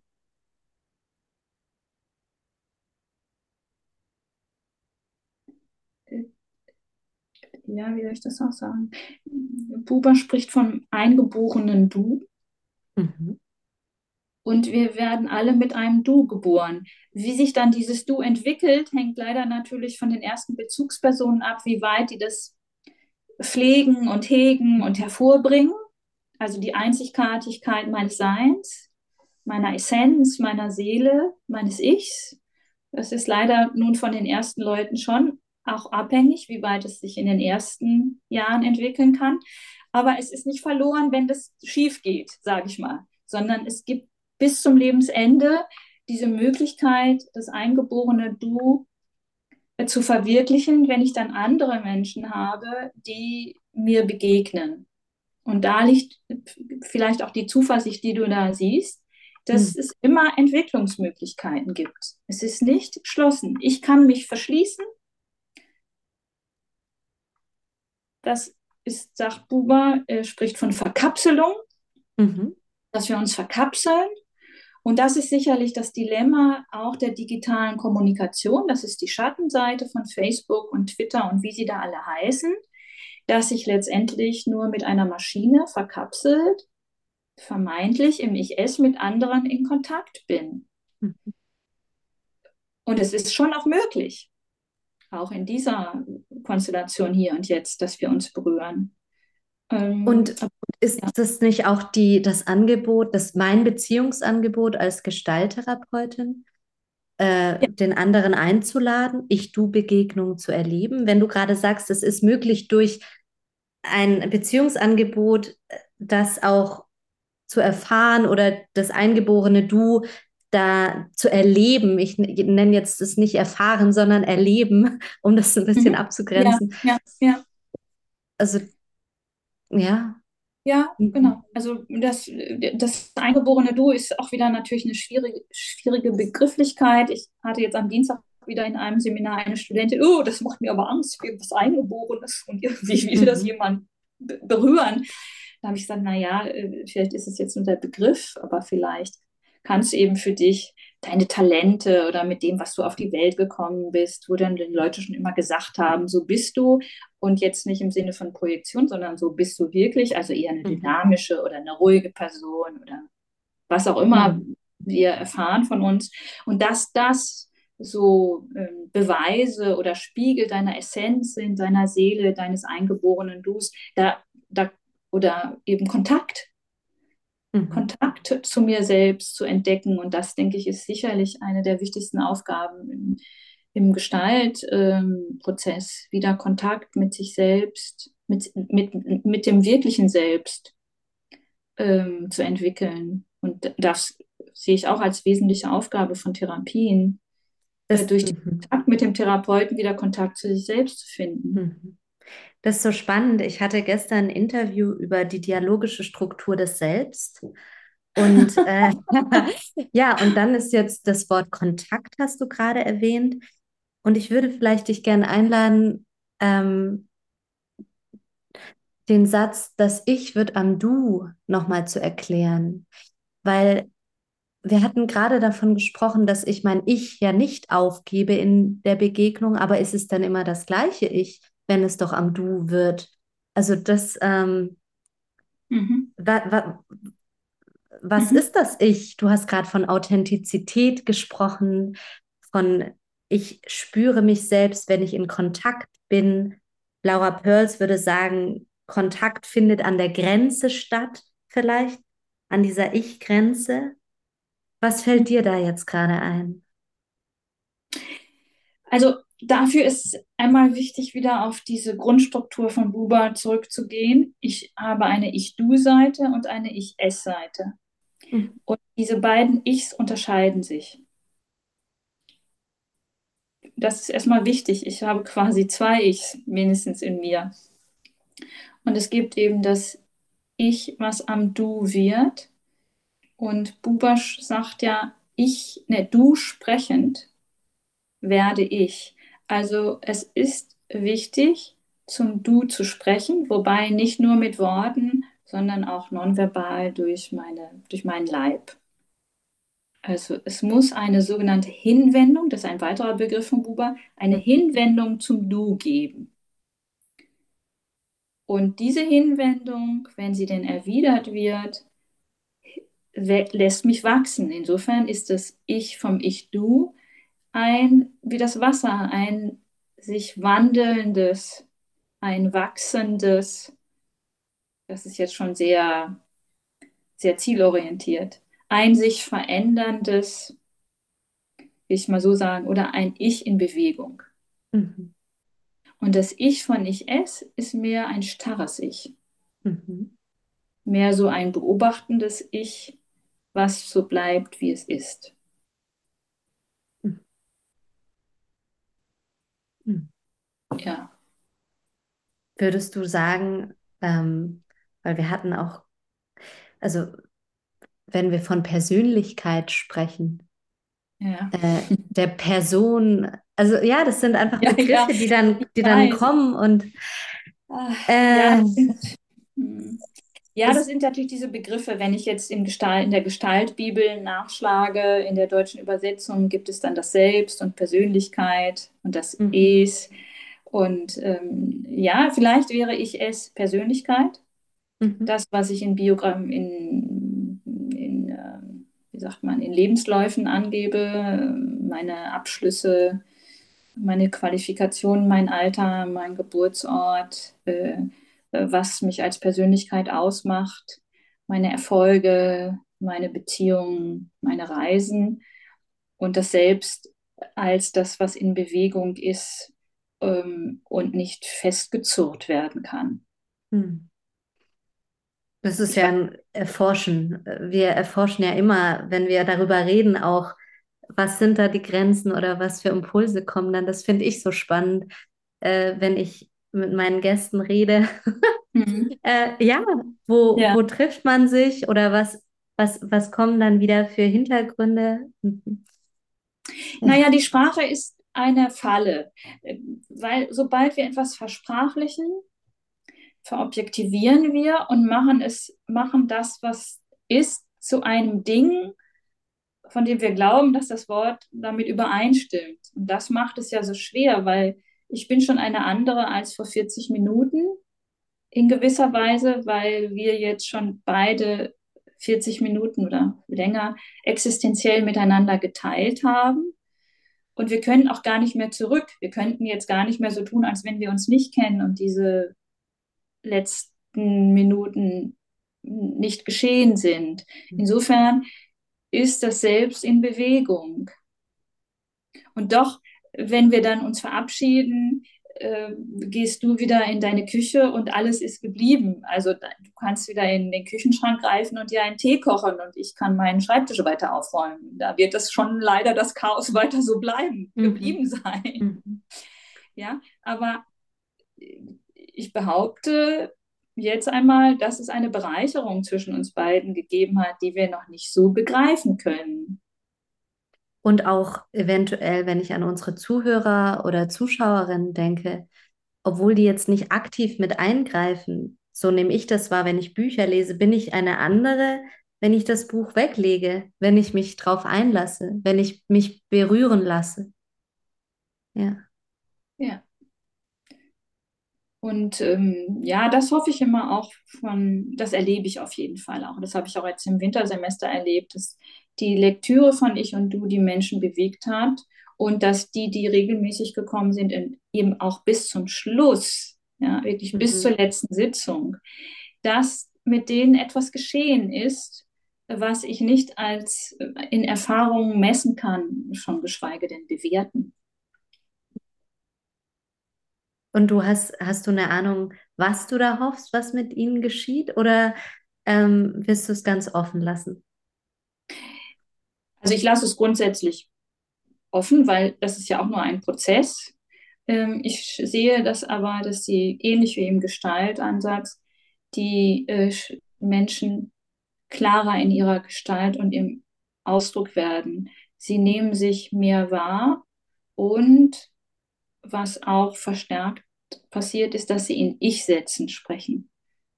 ja, wie soll ich das auch sagen? Buber spricht vom eingeborenen Du. Mhm. Und wir werden alle mit einem Du geboren. Wie sich dann dieses Du entwickelt, hängt leider natürlich von den ersten Bezugspersonen ab, wie weit die das pflegen und hegen und hervorbringen. Also die Einzigartigkeit meines Seins, meiner Essenz, meiner Seele, meines Ichs. Das ist leider nun von den ersten Leuten schon auch abhängig, wie weit es sich in den ersten Jahren entwickeln kann. Aber es ist nicht verloren, wenn das schief geht, sage ich mal, sondern es gibt bis zum Lebensende diese Möglichkeit, das eingeborene Du äh, zu verwirklichen, wenn ich dann andere Menschen habe, die mir begegnen. Und da liegt vielleicht auch die Zuversicht, die du da siehst, dass hm. es immer Entwicklungsmöglichkeiten gibt. Es ist nicht geschlossen. Ich kann mich verschließen. Das ist, sagt Buber, er spricht von Verkapselung, mhm. dass wir uns verkapseln und das ist sicherlich das Dilemma auch der digitalen Kommunikation. Das ist die Schattenseite von Facebook und Twitter und wie sie da alle heißen, dass ich letztendlich nur mit einer Maschine verkapselt, vermeintlich im Ich-Es mit anderen in Kontakt bin. Mhm. Und es ist schon auch möglich, auch in dieser Konstellation hier und jetzt, dass wir uns berühren. Ähm, und ist ja. das nicht auch die, das Angebot, das mein Beziehungsangebot als Gestalttherapeutin, äh, ja. den anderen einzuladen, Ich-Du-Begegnungen zu erleben? Wenn du gerade sagst, es ist möglich durch ein Beziehungsangebot, äh, das auch zu erfahren oder das eingeborene Du da zu erleben. Ich nenne jetzt das nicht erfahren, sondern erleben, (laughs) um das ein bisschen mhm. abzugrenzen. Ja, ja, ja. Also ja. Ja, mhm. genau. Also das, das eingeborene Du ist auch wieder natürlich eine schwierige, schwierige Begrifflichkeit. Ich hatte jetzt am Dienstag wieder in einem Seminar eine Studentin, oh, das macht mir aber Angst, wie was Eingeborenes und (laughs) irgendwie will das mhm. jemand berühren. Da habe ich gesagt, naja, äh, vielleicht ist es jetzt nur der Begriff, aber vielleicht kannst du eben für dich deine Talente oder mit dem, was du auf die Welt gekommen bist, wo dann die Leute schon immer gesagt haben, so bist du und jetzt nicht im Sinne von Projektion, sondern so bist du wirklich, also eher eine mhm. dynamische oder eine ruhige Person oder was auch immer mhm. wir erfahren von uns und dass das so ähm, Beweise oder Spiegel deiner Essenz sind, deiner Seele, deines eingeborenen Dus, da, da, oder eben Kontakt mhm. Kontakt zu mir selbst zu entdecken. Und das, denke ich, ist sicherlich eine der wichtigsten Aufgaben im, im Gestaltprozess. Ähm, Wieder Kontakt mit sich selbst, mit, mit, mit dem wirklichen Selbst ähm, zu entwickeln. Und das sehe ich auch als wesentliche Aufgabe von Therapien, das, durch den mhm. Kontakt mit dem Therapeuten wieder Kontakt zu sich selbst zu finden. Mhm. Das ist so spannend. Ich hatte gestern ein Interview über die dialogische Struktur des Selbst. Und (laughs) äh, (laughs) ja, und dann ist jetzt das Wort Kontakt, hast du gerade erwähnt. Und ich würde vielleicht dich gerne einladen, ähm, den Satz, das Ich wird am Du nochmal zu erklären. Weil wir hatten gerade davon gesprochen, dass ich mein Ich ja nicht aufgebe in der Begegnung, aber ist es dann immer das gleiche Ich? Wenn es doch am Du wird. Also das, ähm, mhm. wa, wa, was mhm. ist das Ich? Du hast gerade von Authentizität gesprochen, von ich spüre mich selbst, wenn ich in Kontakt bin. Laura Pearls würde sagen, Kontakt findet an der Grenze statt, vielleicht, an dieser Ich-Grenze. Was fällt dir da jetzt gerade ein? Also dafür ist einmal wichtig, wieder auf diese Grundstruktur von Buber zurückzugehen. Ich habe eine Ich-Du-Seite und eine Ich-Es-Seite. Mhm. Und diese beiden Ichs unterscheiden sich. Das ist erstmal wichtig. Ich habe quasi zwei Ichs mindestens in mir. Und es gibt eben das Ich, was am Du wird. Und Bubasch sagt ja, ich, ne, du sprechend werde ich. Also es ist wichtig, zum Du zu sprechen, wobei nicht nur mit Worten, sondern auch nonverbal durch, meine, durch meinen Leib. Also es muss eine sogenannte Hinwendung, das ist ein weiterer Begriff von Buber, eine Hinwendung zum Du geben. Und diese Hinwendung, wenn sie denn erwidert wird, lässt mich wachsen. Insofern ist das Ich vom Ich-Du ein, wie das Wasser, ein sich wandelndes, ein wachsendes, das ist jetzt schon sehr, sehr zielorientiert, ein sich veränderndes, will ich mal so sagen, oder ein Ich in Bewegung. Mhm. Und das Ich von Ich Es ist mehr ein starres Ich. Mhm. Mehr so ein beobachtendes Ich, was so bleibt, wie es ist. Ja. Würdest du sagen, ähm, weil wir hatten auch, also wenn wir von Persönlichkeit sprechen, ja. äh, der Person, also ja, das sind einfach Begriffe, ja, die dann, die dann kommen und äh, ja, hm. Ja, das, das sind natürlich diese Begriffe. Wenn ich jetzt in, Gestalt, in der Gestaltbibel nachschlage, in der deutschen Übersetzung gibt es dann das Selbst und Persönlichkeit und das mhm. Es. Und ähm, ja, vielleicht wäre ich es Persönlichkeit. Mhm. Das, was ich in Biogramm, in, in äh, wie sagt man, in Lebensläufen angebe, meine Abschlüsse, meine Qualifikation, mein Alter, mein Geburtsort. Äh, äh, was mich als Persönlichkeit ausmacht, meine Erfolge, meine Beziehungen, meine Reisen und das Selbst als das, was in Bewegung ist ähm, und nicht festgezurrt werden kann. Hm. Das ist ja ein Erforschen. Wir erforschen ja immer, wenn wir darüber reden, auch, was sind da die Grenzen oder was für Impulse kommen dann. Das finde ich so spannend, äh, wenn ich mit meinen Gästen rede. Mhm. (laughs) äh, ja, wo, ja. wo trifft man sich oder was, was, was kommen dann wieder für Hintergründe? Naja, die Sprache ist eine Falle, weil sobald wir etwas versprachlichen, verobjektivieren wir und machen es, machen das, was ist, zu einem Ding, von dem wir glauben, dass das Wort damit übereinstimmt. Und das macht es ja so schwer, weil ich bin schon eine andere als vor 40 Minuten in gewisser Weise, weil wir jetzt schon beide 40 Minuten oder länger existenziell miteinander geteilt haben. Und wir können auch gar nicht mehr zurück. Wir könnten jetzt gar nicht mehr so tun, als wenn wir uns nicht kennen und diese letzten Minuten nicht geschehen sind. Insofern ist das Selbst in Bewegung. Und doch wenn wir dann uns verabschieden, äh, gehst du wieder in deine Küche und alles ist geblieben. Also du kannst wieder in den Küchenschrank greifen und dir einen Tee kochen und ich kann meinen Schreibtisch weiter aufräumen. Da wird das schon leider das Chaos (laughs) weiter so bleiben, mhm. geblieben sein. Mhm. Ja, aber ich behaupte jetzt einmal, dass es eine Bereicherung zwischen uns beiden gegeben hat, die wir noch nicht so begreifen können. Und auch eventuell, wenn ich an unsere Zuhörer oder Zuschauerinnen denke, obwohl die jetzt nicht aktiv mit eingreifen, so nehme ich das wahr, wenn ich Bücher lese, bin ich eine andere, wenn ich das Buch weglege, wenn ich mich drauf einlasse, wenn ich mich berühren lasse. Ja. Ja. Und ähm, ja, das hoffe ich immer auch von, das erlebe ich auf jeden Fall auch. Das habe ich auch jetzt im Wintersemester erlebt, dass die Lektüre von Ich und Du die Menschen bewegt hat und dass die, die regelmäßig gekommen sind, in, eben auch bis zum Schluss, ja, wirklich mhm. bis zur letzten Sitzung, dass mit denen etwas geschehen ist, was ich nicht als äh, in Erfahrungen messen kann, schon geschweige denn bewerten. Und du hast, hast du eine Ahnung, was du da hoffst, was mit ihnen geschieht? Oder ähm, wirst du es ganz offen lassen? Also ich lasse es grundsätzlich offen, weil das ist ja auch nur ein Prozess. Ähm, ich sehe das aber, dass sie ähnlich wie im Gestaltansatz die äh, Menschen klarer in ihrer Gestalt und im Ausdruck werden. Sie nehmen sich mehr wahr und was auch verstärkt passiert, ist, dass sie in Ich-Sätzen sprechen.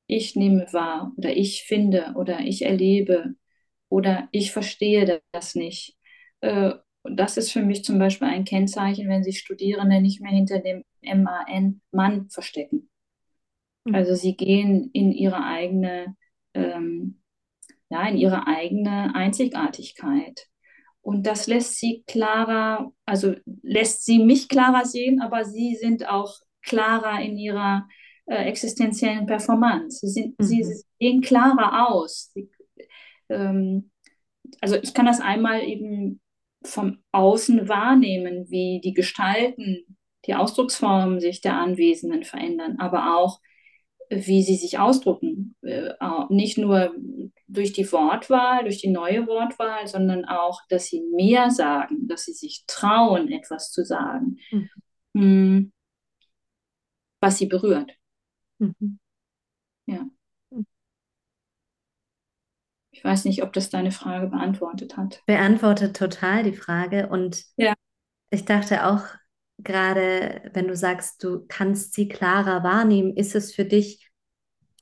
Ich nehme wahr oder ich finde oder ich erlebe oder ich verstehe das nicht. Äh, das ist für mich zum Beispiel ein Kennzeichen, wenn sich Studierende nicht mehr hinter dem MAN Mann verstecken. Mhm. Also sie gehen in ihre eigene, ähm, ja, in ihre eigene Einzigartigkeit. Und das lässt sie klarer, also lässt sie mich klarer sehen, aber sie sind auch klarer in ihrer äh, existenziellen Performance. Sie, sind, sie Mhm. sehen klarer aus. Sie, ähm, also ich kann das einmal eben vom Außen wahrnehmen, wie die Gestalten, die Ausdrucksformen sich der Anwesenden verändern, aber auch wie sie sich ausdrucken. Äh, nicht nur durch die Wortwahl, durch die neue Wortwahl, sondern auch, dass sie mehr sagen, dass sie sich trauen, etwas zu sagen, Mhm. hm, was sie berührt. Mhm. Ja. Weiß nicht, ob das deine Frage beantwortet hat. Beantwortet total die Frage. Und Ja. ich dachte auch gerade, wenn du sagst, du kannst sie klarer wahrnehmen, ist es für dich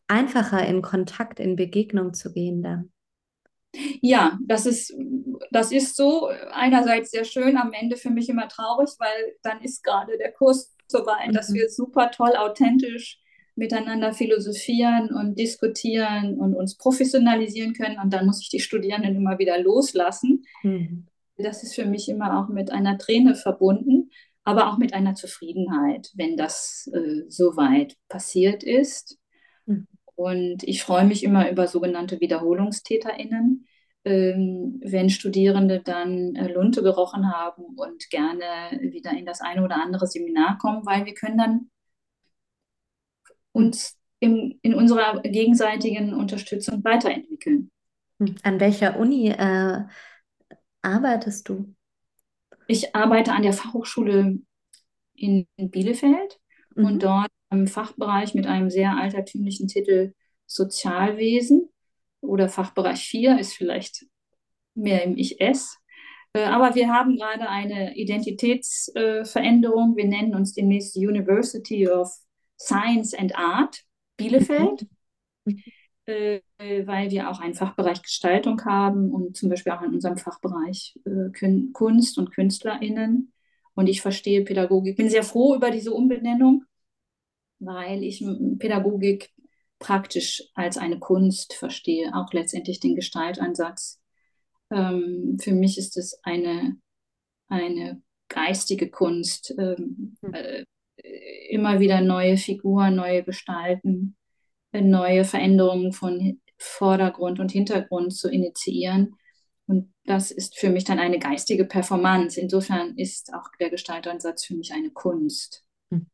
einfacher, in Kontakt, in Begegnung zu gehen dann? Ja, das ist, das ist so einerseits sehr schön, am Ende für mich immer traurig, weil dann ist gerade der Kurs so weit, dass Mhm. wir super toll, authentisch miteinander philosophieren und diskutieren und uns professionalisieren können. Und dann muss ich die Studierenden immer wieder loslassen. Mhm. Das ist für mich immer auch mit einer Träne verbunden, aber auch mit einer Zufriedenheit, wenn das äh, soweit passiert ist. Mhm. Und ich freue mich immer über sogenannte WiederholungstäterInnen, ähm, wenn Studierende dann äh, Lunte gerochen haben und gerne wieder in das eine oder andere Seminar kommen, weil wir können dann uns im, in unserer gegenseitigen Unterstützung weiterentwickeln. Mhm. An welcher Uni äh, arbeitest du? Ich arbeite an der Fachhochschule in Bielefeld Mhm. und dort im Fachbereich mit einem sehr altertümlichen Titel Sozialwesen oder Fachbereich 4 ist vielleicht mehr im Ich-Es. Äh, Aber wir haben gerade eine Identitätsveränderung. Wir nennen uns demnächst University of Science and Art Bielefeld, Mhm. äh, weil wir auch einen Fachbereich Gestaltung haben und zum Beispiel auch in unserem Fachbereich äh, Kün- Kunst und KünstlerInnen. Und ich verstehe Pädagogik. Bin sehr froh über diese Umbenennung, weil ich Pädagogik praktisch als eine Kunst verstehe, auch letztendlich den Gestaltansatz. Ähm, für mich ist es eine, eine geistige Kunst, ähm, Mhm. äh, immer wieder neue Figuren, neue Gestalten, äh, neue Veränderungen von Vordergrund und Hintergrund zu initiieren. Und das ist für mich dann eine geistige Performance. Insofern ist auch der Gestaltansatz für mich eine Kunst. Mhm.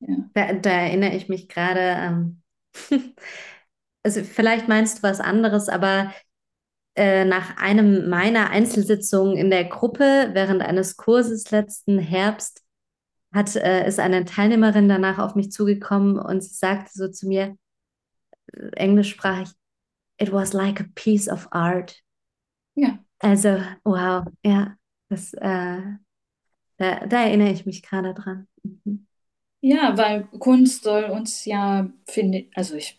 Ja. Da, da erinnere ich mich gerade, ähm, (laughs) also vielleicht meinst du was anderes, aber äh, nach einem meiner Einzelsitzungen in der Gruppe während eines Kurses letzten Herbst hat, äh, ist eine Teilnehmerin danach auf mich zugekommen und sie sagte so zu mir, äh, englischsprachig, it was like a piece of art. Ja. Also, wow, ja, das, äh, da, da erinnere ich mich gerade dran. Mhm. Ja, weil Kunst soll uns ja, finde, also ich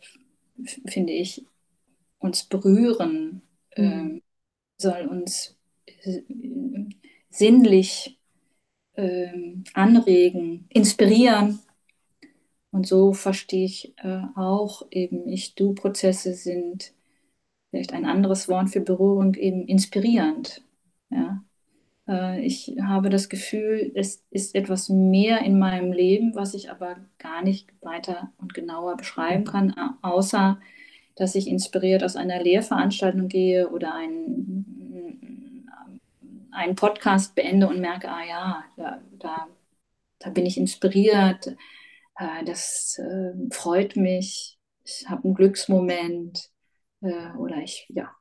finde ich, uns berühren, Mhm. ähm, soll uns äh, sinnlich ähm, anregen, inspirieren. Und so verstehe ich äh, auch eben Ich-Du-Prozesse sind vielleicht ein anderes Wort für Berührung eben inspirierend. Ja. Äh, ich habe das Gefühl, es ist etwas mehr in meinem Leben, was ich aber gar nicht weiter und genauer beschreiben kann, au- außer dass ich inspiriert aus einer Lehrveranstaltung gehe oder einen, einen Podcast beende und merke, ah ja, da, da, da bin ich inspiriert, äh, das äh, freut mich, ich habe einen Glücksmoment äh, oder ich, ja,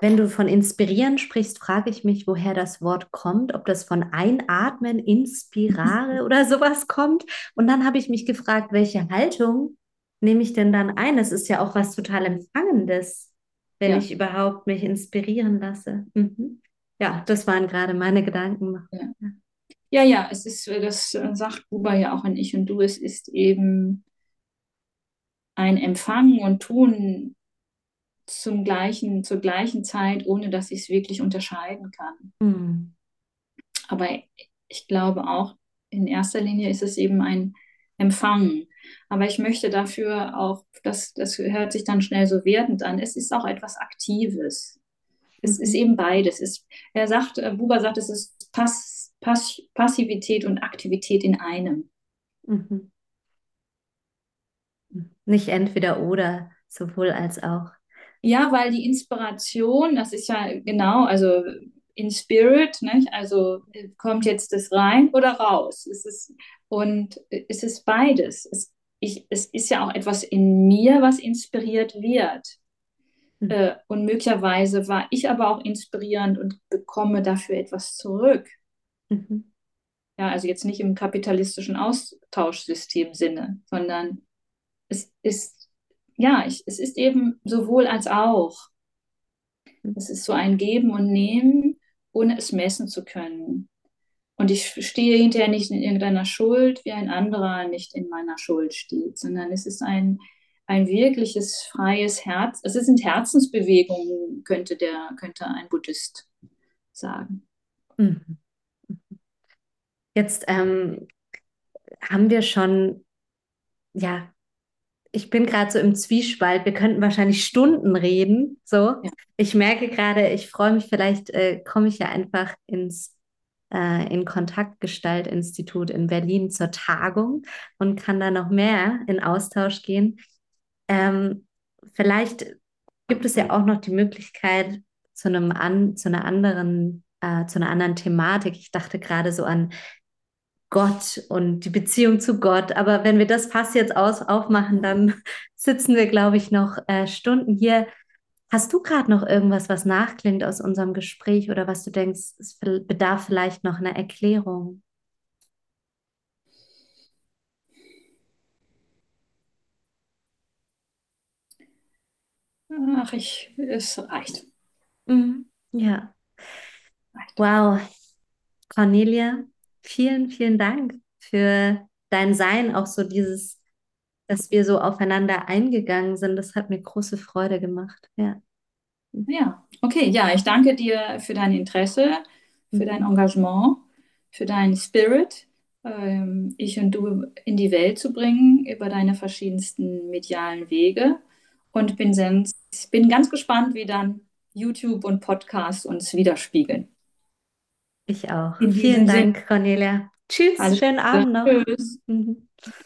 Wenn du von inspirieren sprichst, frage ich mich, woher das Wort kommt, ob das von Einatmen, inspirare (laughs) oder sowas kommt. Und dann habe ich mich gefragt, welche Haltung nehme ich denn dann ein? Es ist ja auch was total Empfangendes, wenn ja, ich überhaupt mich inspirieren lasse. Mhm. Ja, das waren gerade meine Gedanken. ja. Ja, ja, es ist, äh, das äh, sagt Buber ja auch in Ich und Du, es ist eben ein Empfangen und Tun zum gleichen, zur gleichen Zeit, ohne dass ich es wirklich unterscheiden kann. Mhm. Aber ich glaube auch, in erster Linie ist es eben ein Empfangen. Aber ich möchte dafür auch, das, das hört sich dann schnell so wertend an, es ist auch etwas Aktives. Es mhm. ist eben beides. Es, er sagt, äh, Buber sagt, es ist Pass, Pass, Passivität und Aktivität in einem. Mhm. Nicht entweder oder, sowohl als auch. Ja, weil die Inspiration, das ist ja genau, also in Spirit, nicht? also kommt jetzt das rein oder raus. Es ist, und es ist beides. Es, ich, es ist ja auch etwas in mir, was inspiriert wird. Mhm. Äh, und möglicherweise war ich aber auch inspirierend und bekomme dafür etwas zurück. Mhm. Ja, also jetzt nicht im kapitalistischen Austauschsystem Sinne, sondern es ist, ja, ich, es ist eben sowohl als auch. Mhm. Es ist so ein Geben und Nehmen, ohne es messen zu können. Und ich stehe hinterher nicht in irgendeiner Schuld, wie ein anderer nicht in meiner Schuld steht, sondern es ist ein, ein wirkliches freies Herz. Es sind Herzensbewegungen, könnte, der, könnte ein Buddhist sagen. Mhm. Jetzt ähm, haben wir schon, ja, ich bin gerade so im Zwiespalt. Wir könnten wahrscheinlich Stunden reden. So, ja. ich merke gerade, ich freue mich. Vielleicht äh, komme ich ja einfach ins äh, in Kontaktgestalt-Institut in Berlin zur Tagung und kann da noch mehr in Austausch gehen. Ähm, vielleicht gibt es ja auch noch die Möglichkeit zu einem an, zu einer anderen, äh, zu einer anderen Thematik. Ich dachte gerade so an Gott und die Beziehung zu Gott. Aber wenn wir das Fass jetzt aus, aufmachen, dann (laughs) sitzen wir, glaube ich, noch äh, Stunden hier. Hast du gerade noch irgendwas, was nachklingt aus unserem Gespräch oder was du denkst, es bedarf vielleicht noch einer Erklärung? Ach, ich, es reicht. Mhm. Ja. Reicht. Wow. Cornelia, vielen, vielen Dank für dein Sein, auch so dieses, dass wir so aufeinander eingegangen sind. Das hat mir große Freude gemacht. Ja. Ja, okay. Ja, ich danke dir für dein Interesse, für dein Engagement, für deinen Spirit, ähm, ich und du in die Welt zu bringen über deine verschiedensten medialen Wege. Und bin, bin ganz gespannt, wie dann YouTube und Podcast uns widerspiegeln. Ich auch. Vielen Dank, Cornelia. Tschüss, Alles schönen Abend noch. Tschüss. Mhm.